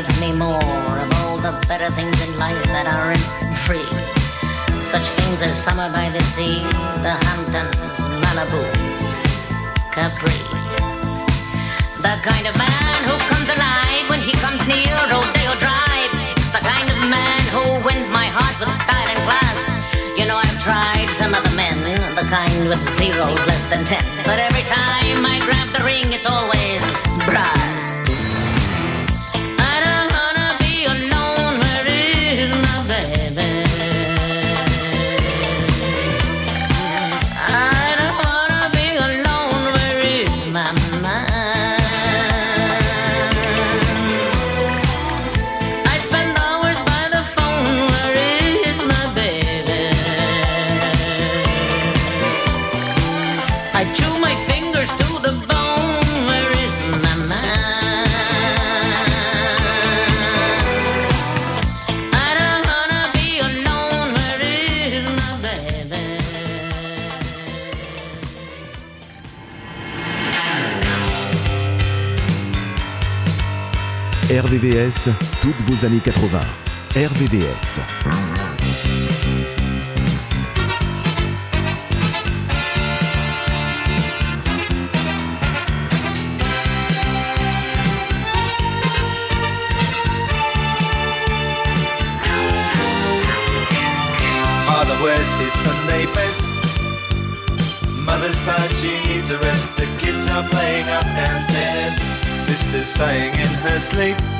gives me more of all the better things in life that aren't free. Such things as summer by the sea, the Hamptons, Malibu, Capri. The kind of man who comes alive when he comes near Rodeo Drive. It's the kind of man who wins my heart with style and class. You know, I've tried some other men, the kind with zeros less than ten. But every time I grab the ring, it's always brass. RVVS, toutes vos années 80. RVVS. Father wears his Sunday best? Mother's tired, she needs a rest. The kids are playing up downstairs. Sister's sighing in her sleep.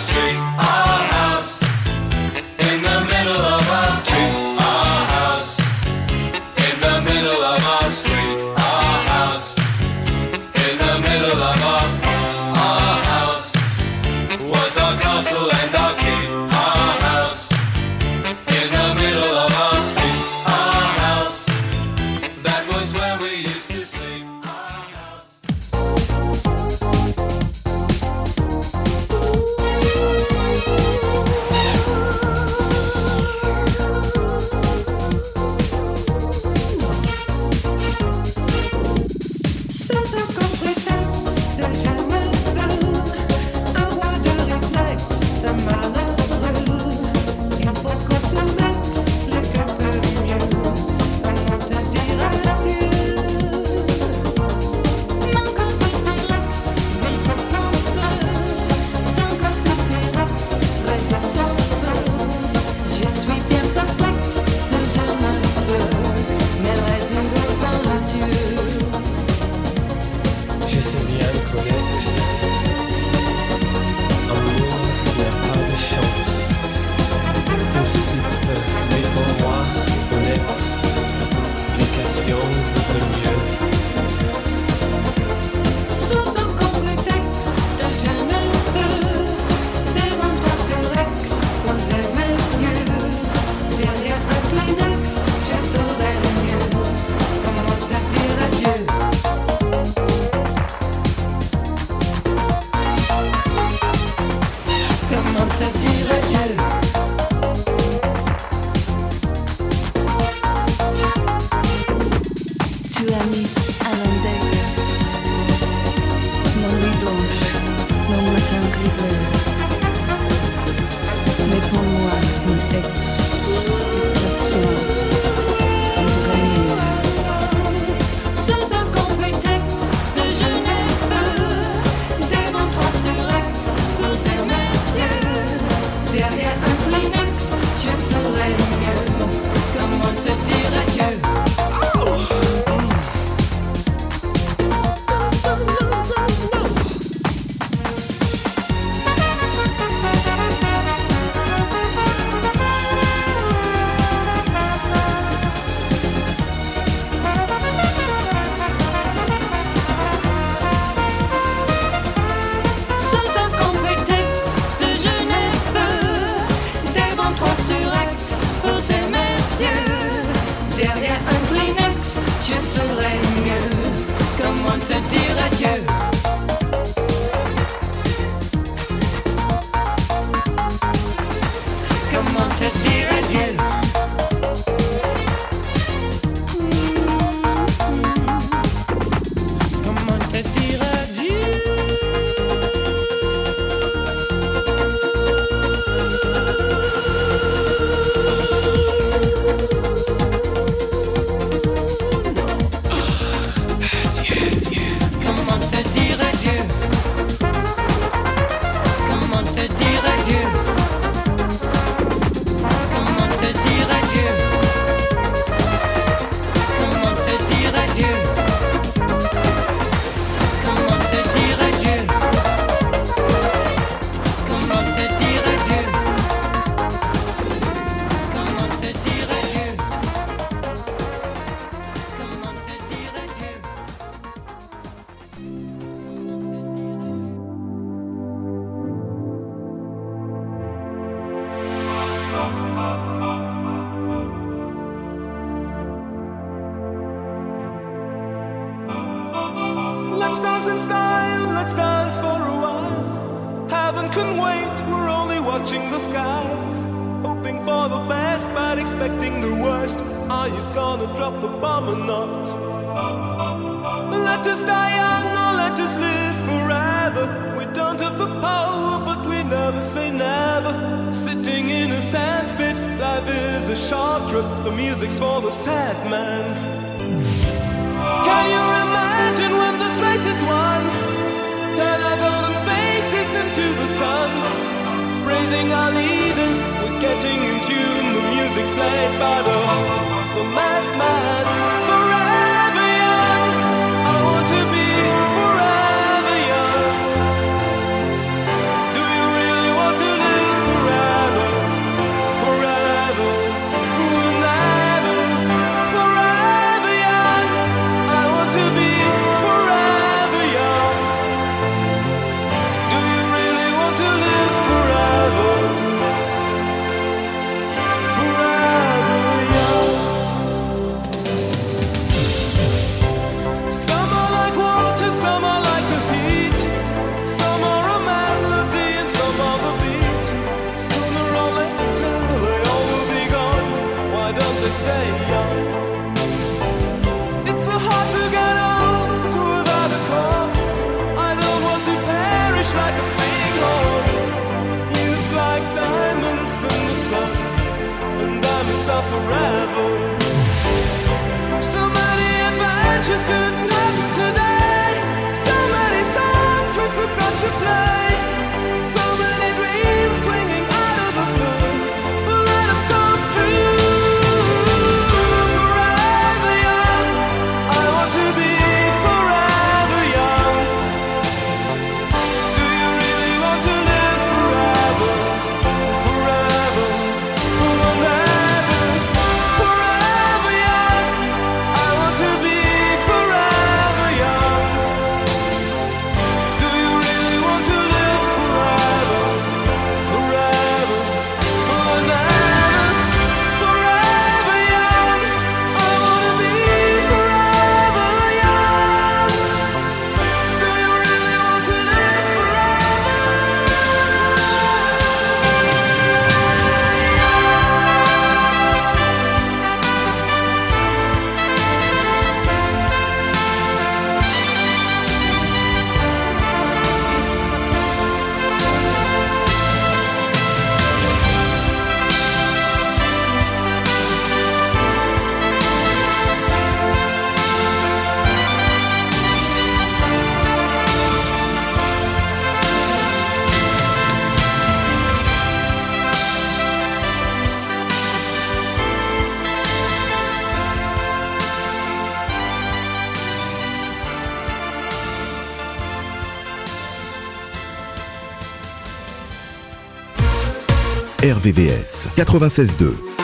street. RVVS 96.2.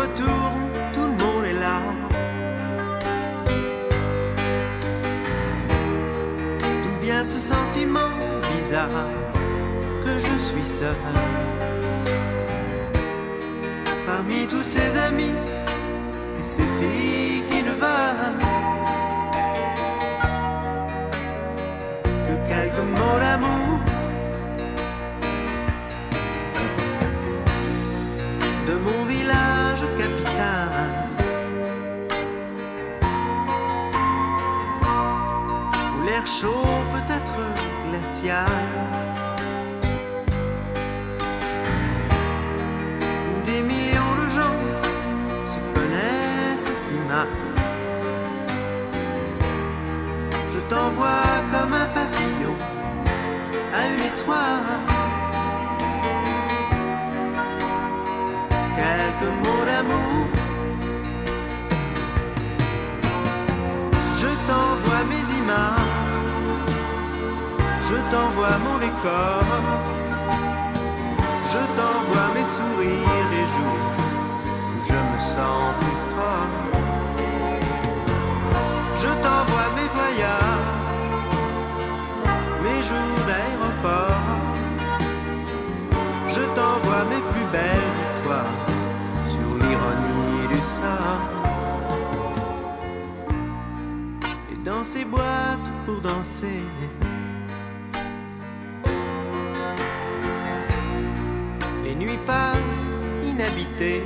retourne, tout le monde est là. D'où vient ce sentiment bizarre que je suis seul? Parmi tous ces amis et ces filles Quelques mots d'amour. Je t'envoie mes images. Je t'envoie mon décor. Je t'envoie mes sourires les jours où je me sens plus fort. Je t'envoie plus belles victoires sur l'ironie du sort. Et dans ces boîtes pour danser. Les nuits passent inhabitées.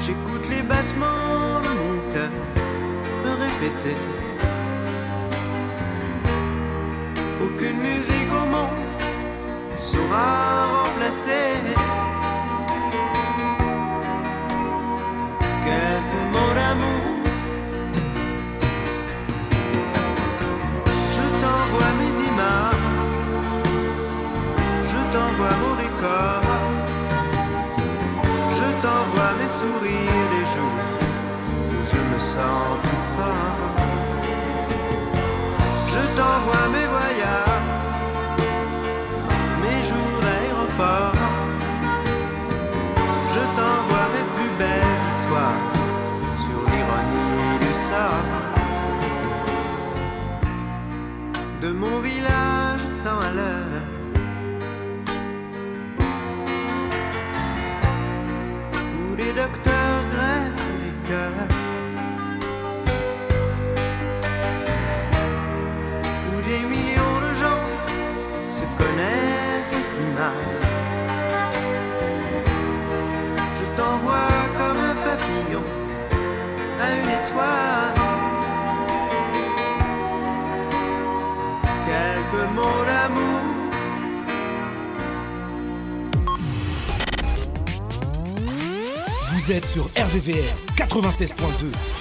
J'écoute les battements de mon cœur me répéter. Aucune musique au monde saura remplacer quelques mots d'amour. Je t'envoie mes images, je t'envoie mon décor. Je t'envoie mes sourires les jours où je me sens plus fort. Je t'envoie mes voyages, De mon village sans à l'heure. où les docteurs greffent les cœurs. Où des millions de gens se connaissent si mal. Je t'envoie comme un papillon à une étoile. Vous êtes sur RVVR 96.2.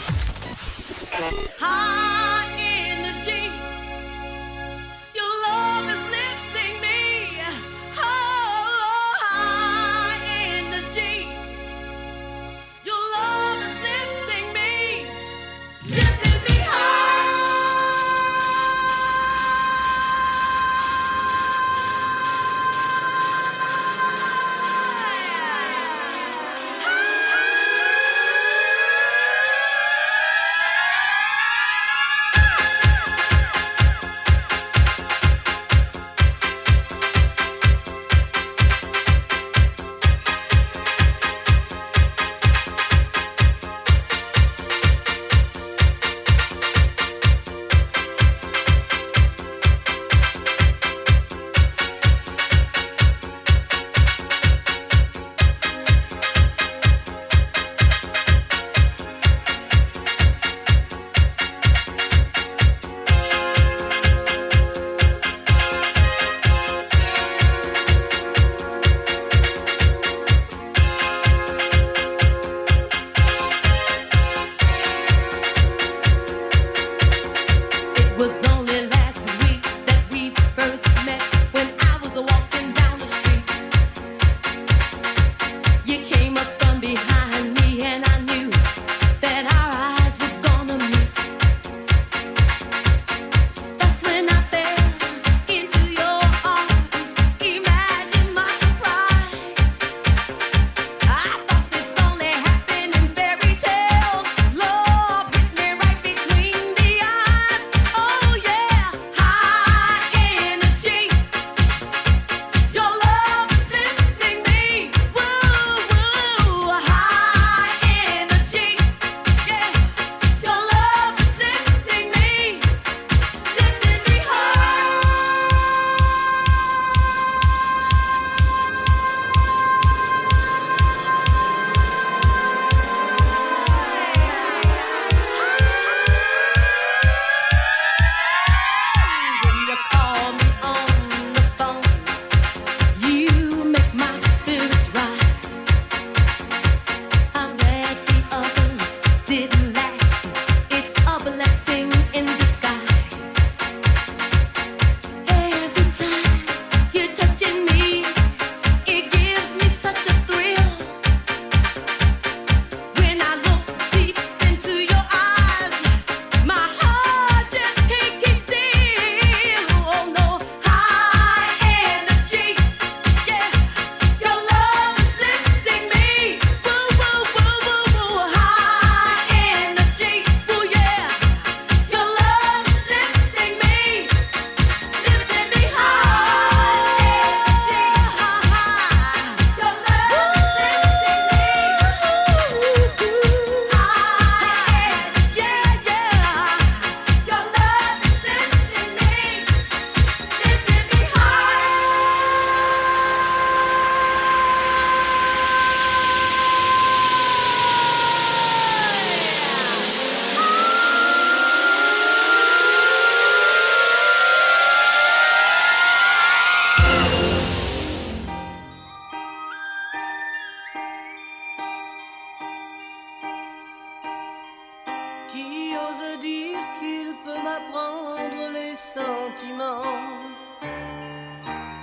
peut m'apprendre les sentiments.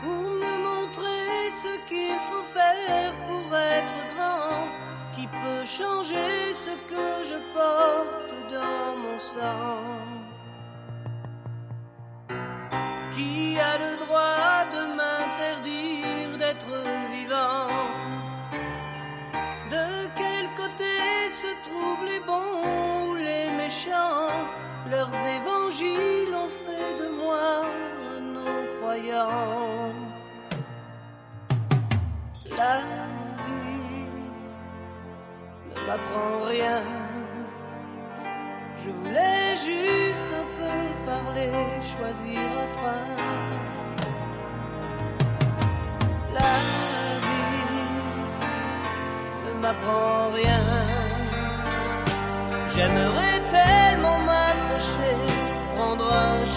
Ou me montrer ce qu'il faut faire pour être grand, qui peut changer ce que je porte dans mon sang. Qui a le droit de m'interdire d'être vivant? De quel côté se trouvent les bons ou les méchants? Leurs évangiles ont fait de moi un non-croyant. La vie ne m'apprend rien. Je voulais juste un peu parler, choisir un train. La vie ne m'apprend rien. J'aimerais tellement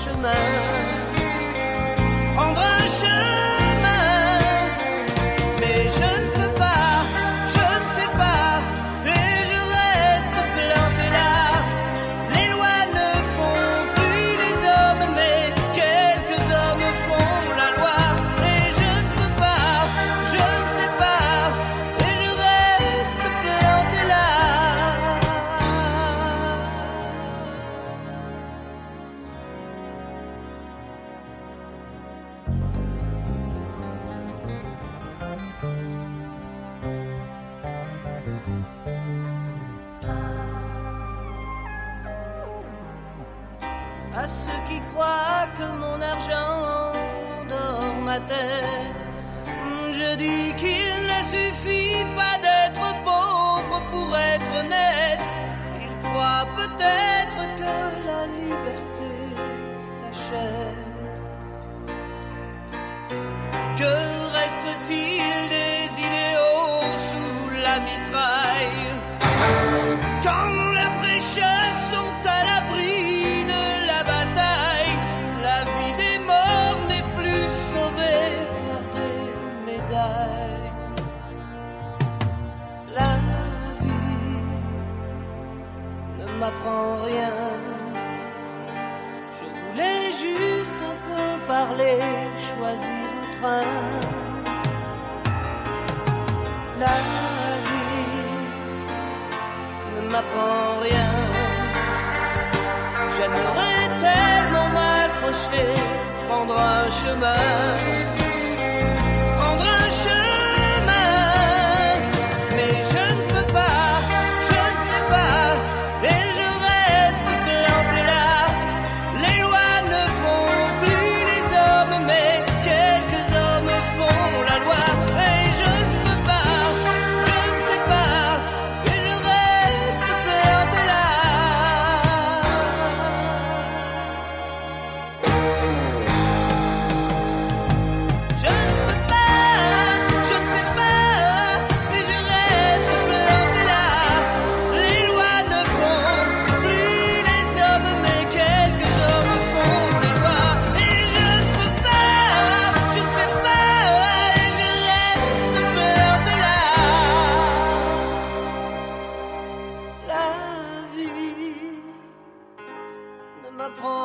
prendre un je dis qu'il ne suffit pas d'être pauvre pour être honnête. Ils croient peut-être que la liberté s'achète. Que reste-t-il des idéaux sous la mitraille? Rien. Je voulais juste un peu parler, choisir un train. La vie ne m'apprend rien. J'aimerais tellement m'accrocher, prendre un chemin. Ne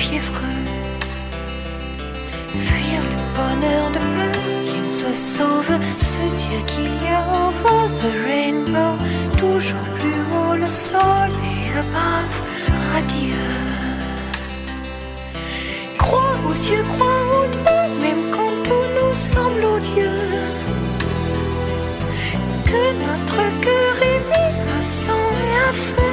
fiévreux, fuir le bonheur de peur qu'il se sauve, ce Dieu qu'il y a en over the rainbow, toujours plus haut le sol et above radieux. Crois aux cieux, crois aux dieux, même quand tout nous semble odieux. Que notre cœur est mis à sang et à feu.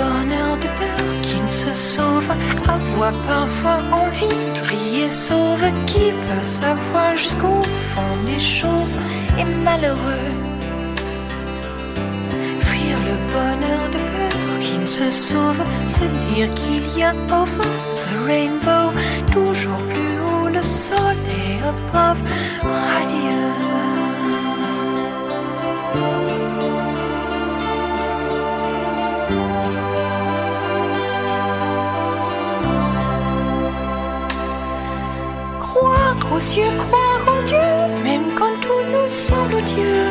bonheur de peur qui ne se sauve. Avoir parfois envie de crier sauve. Qui peut savoir jusqu'au fond des choses? Est malheureux. Fuir le bonheur de peur qui ne se sauve. Se dire qu'il y a over the rainbow. Toujours plus haut le soleil est brave, radieux. aux croire en Dieu, même quand tout nous semble odieux.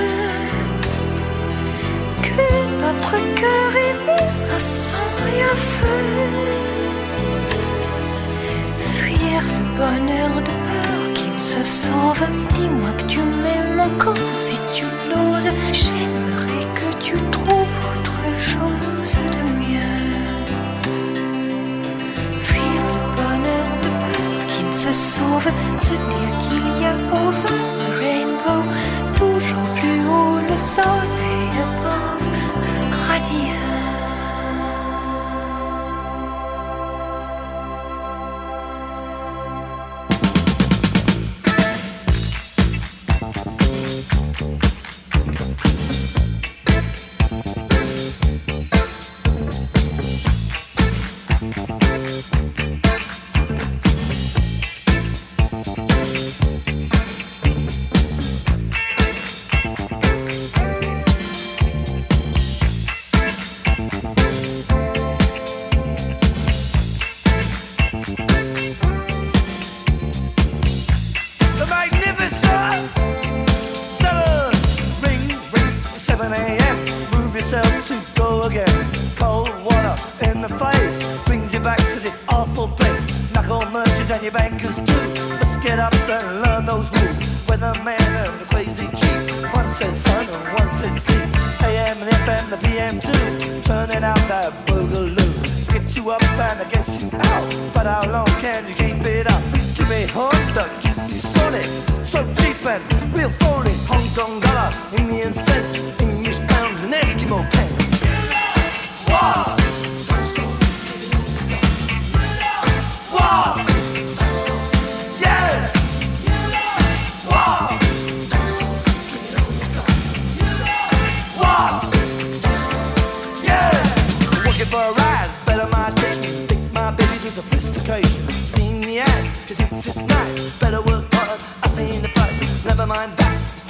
Que notre cœur est mis à sang et à. Fuir le bonheur de peur qu'il se sauve. Dis-moi que tu m'aimes encore si tu l'oses. J'aimerais que tu trouves autre chose de mieux. Se sauve. Se dire qu'il y a over the rainbow. Toujours plus haut le soleil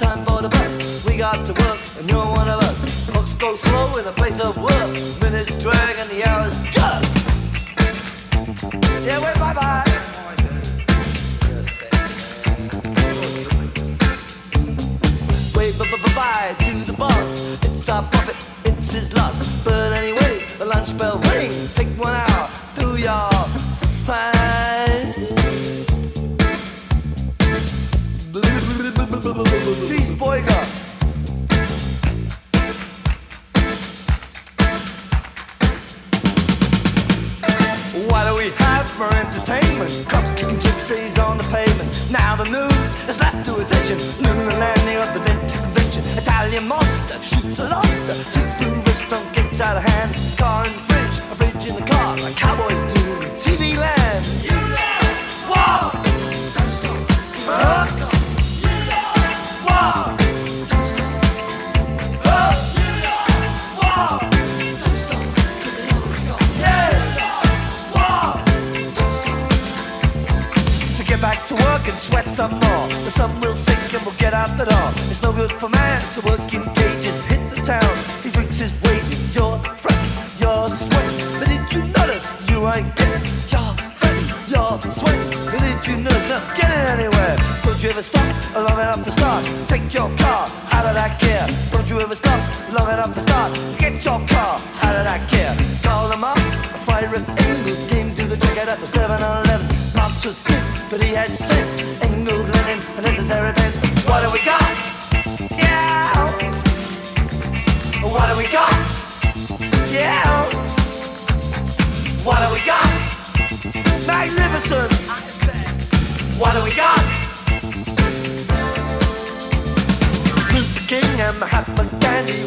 time for the bus. We got to work, and you're one of us. Clocks go slow in a place of work. Minutes drag and the hours jug. Yeah, wait, bye bye. Wait, bye bye bye to the boss. It's our profit, it's his loss. But anyway, the lunch bell ring. Take one hour, do your Italian monster shoots a lobster. Seafood restaurant gets out of hand. Car in the fridge, a fridge in the car. Like cowboys do TV land. The. It's no good for man to work in cages. Hit the town, he drinks his wages. Your friend, your sweat. But did you notice you ain't getting your friend, your sweat? But did you notice not getting anywhere? Don't you ever stop long enough to start? Take your car out of that gear. Don't you ever stop long enough to start? Get your car out of that gear. Call the Marx, a fire at Engels came to the checkout at the 7-Eleven. Marx was good, but he had sense. What do we got? Yeah. What do we got? What we got? King and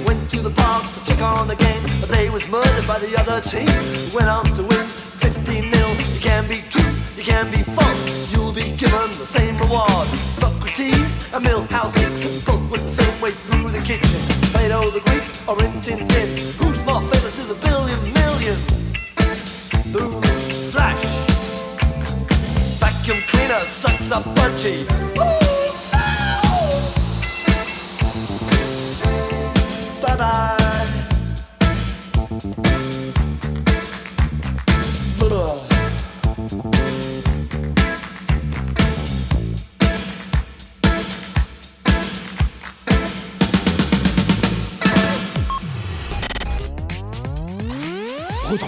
went to the park to check on the game, but they was murdered by the other team. Went on to win 15 nil. You can be true, you can be false. You'll be given the same reward. Socrates and Milhouse Nixon both went the same way through the kitchen. Plato the Greek or Rin Tin Tin. Who's more famous to the billion millions? Who's Flash? Vacuum cleaner sucks up budgie. Oh. Bye bye.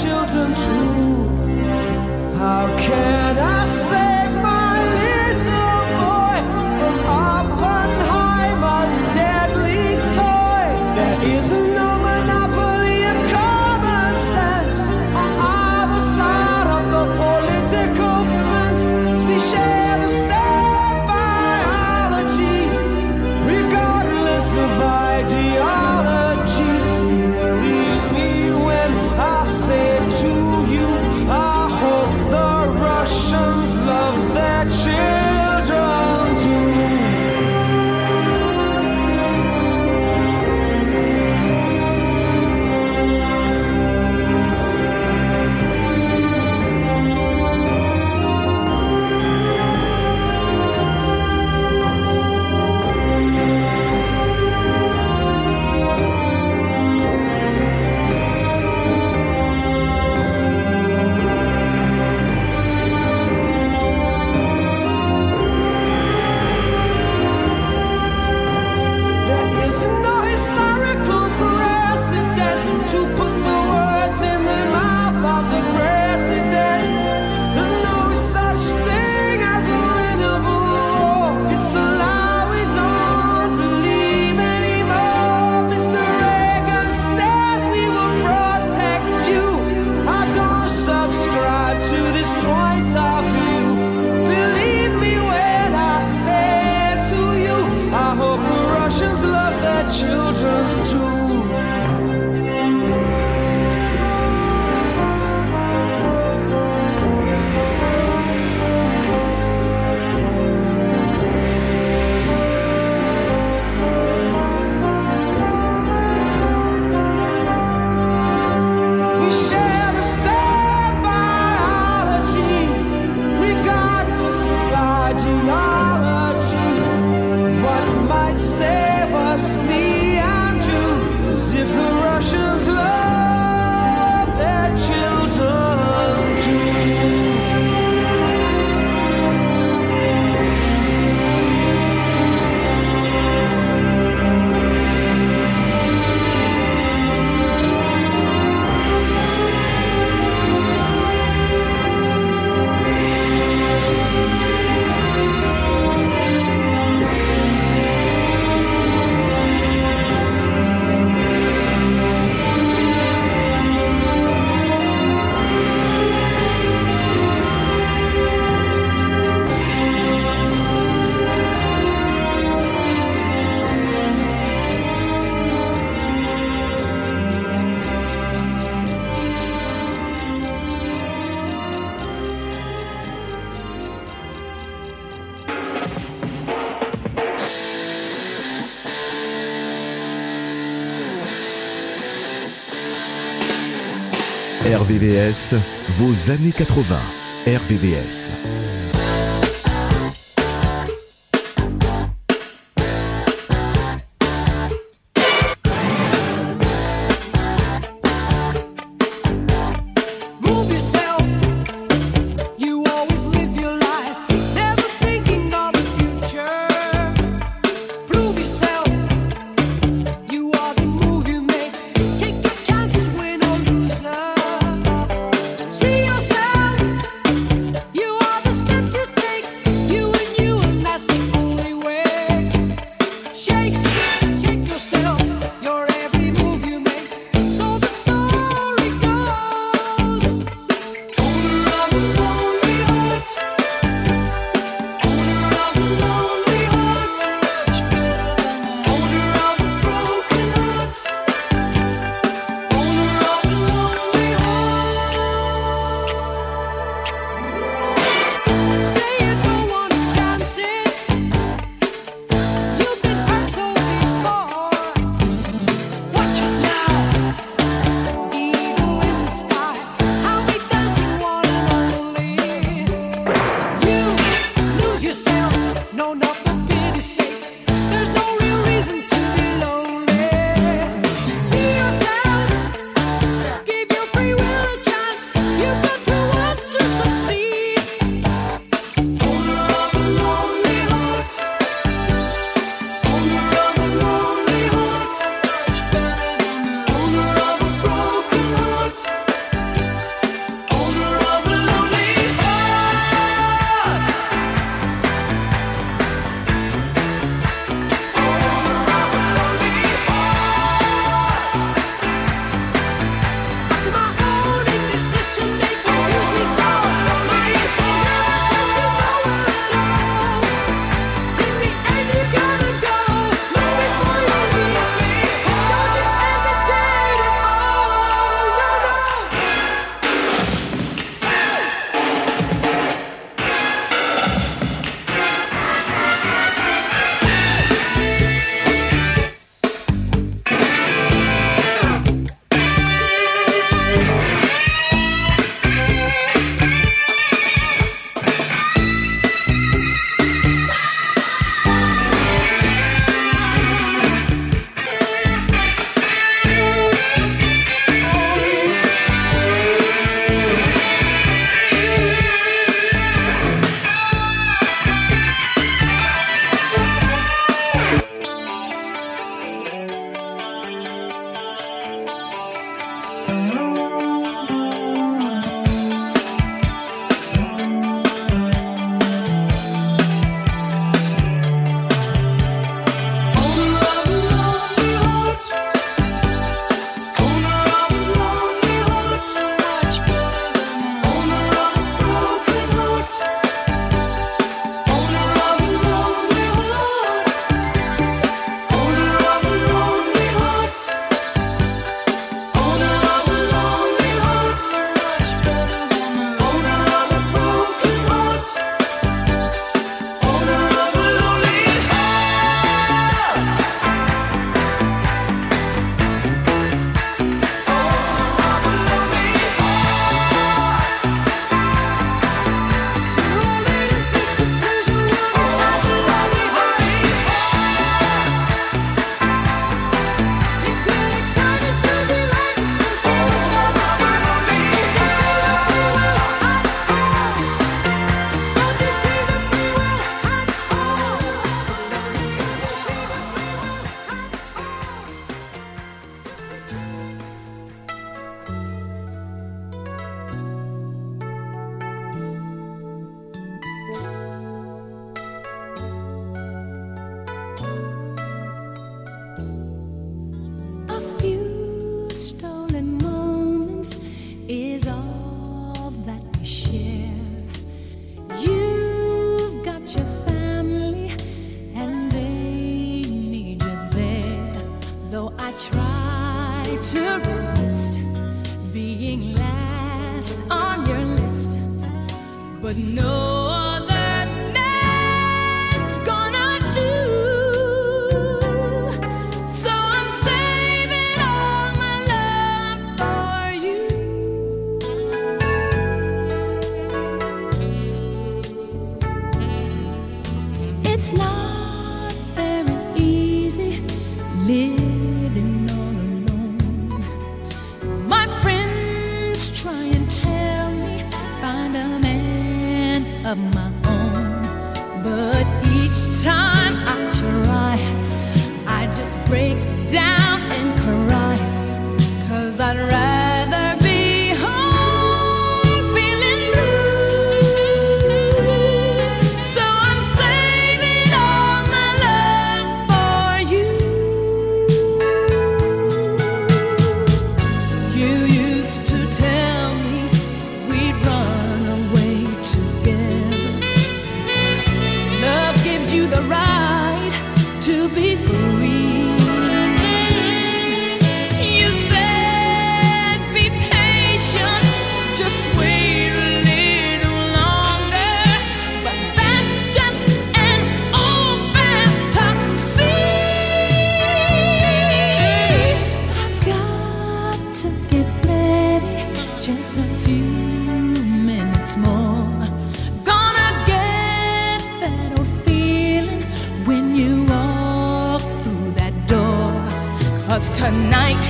就专注 Vos années 80, RVVS. us tonight.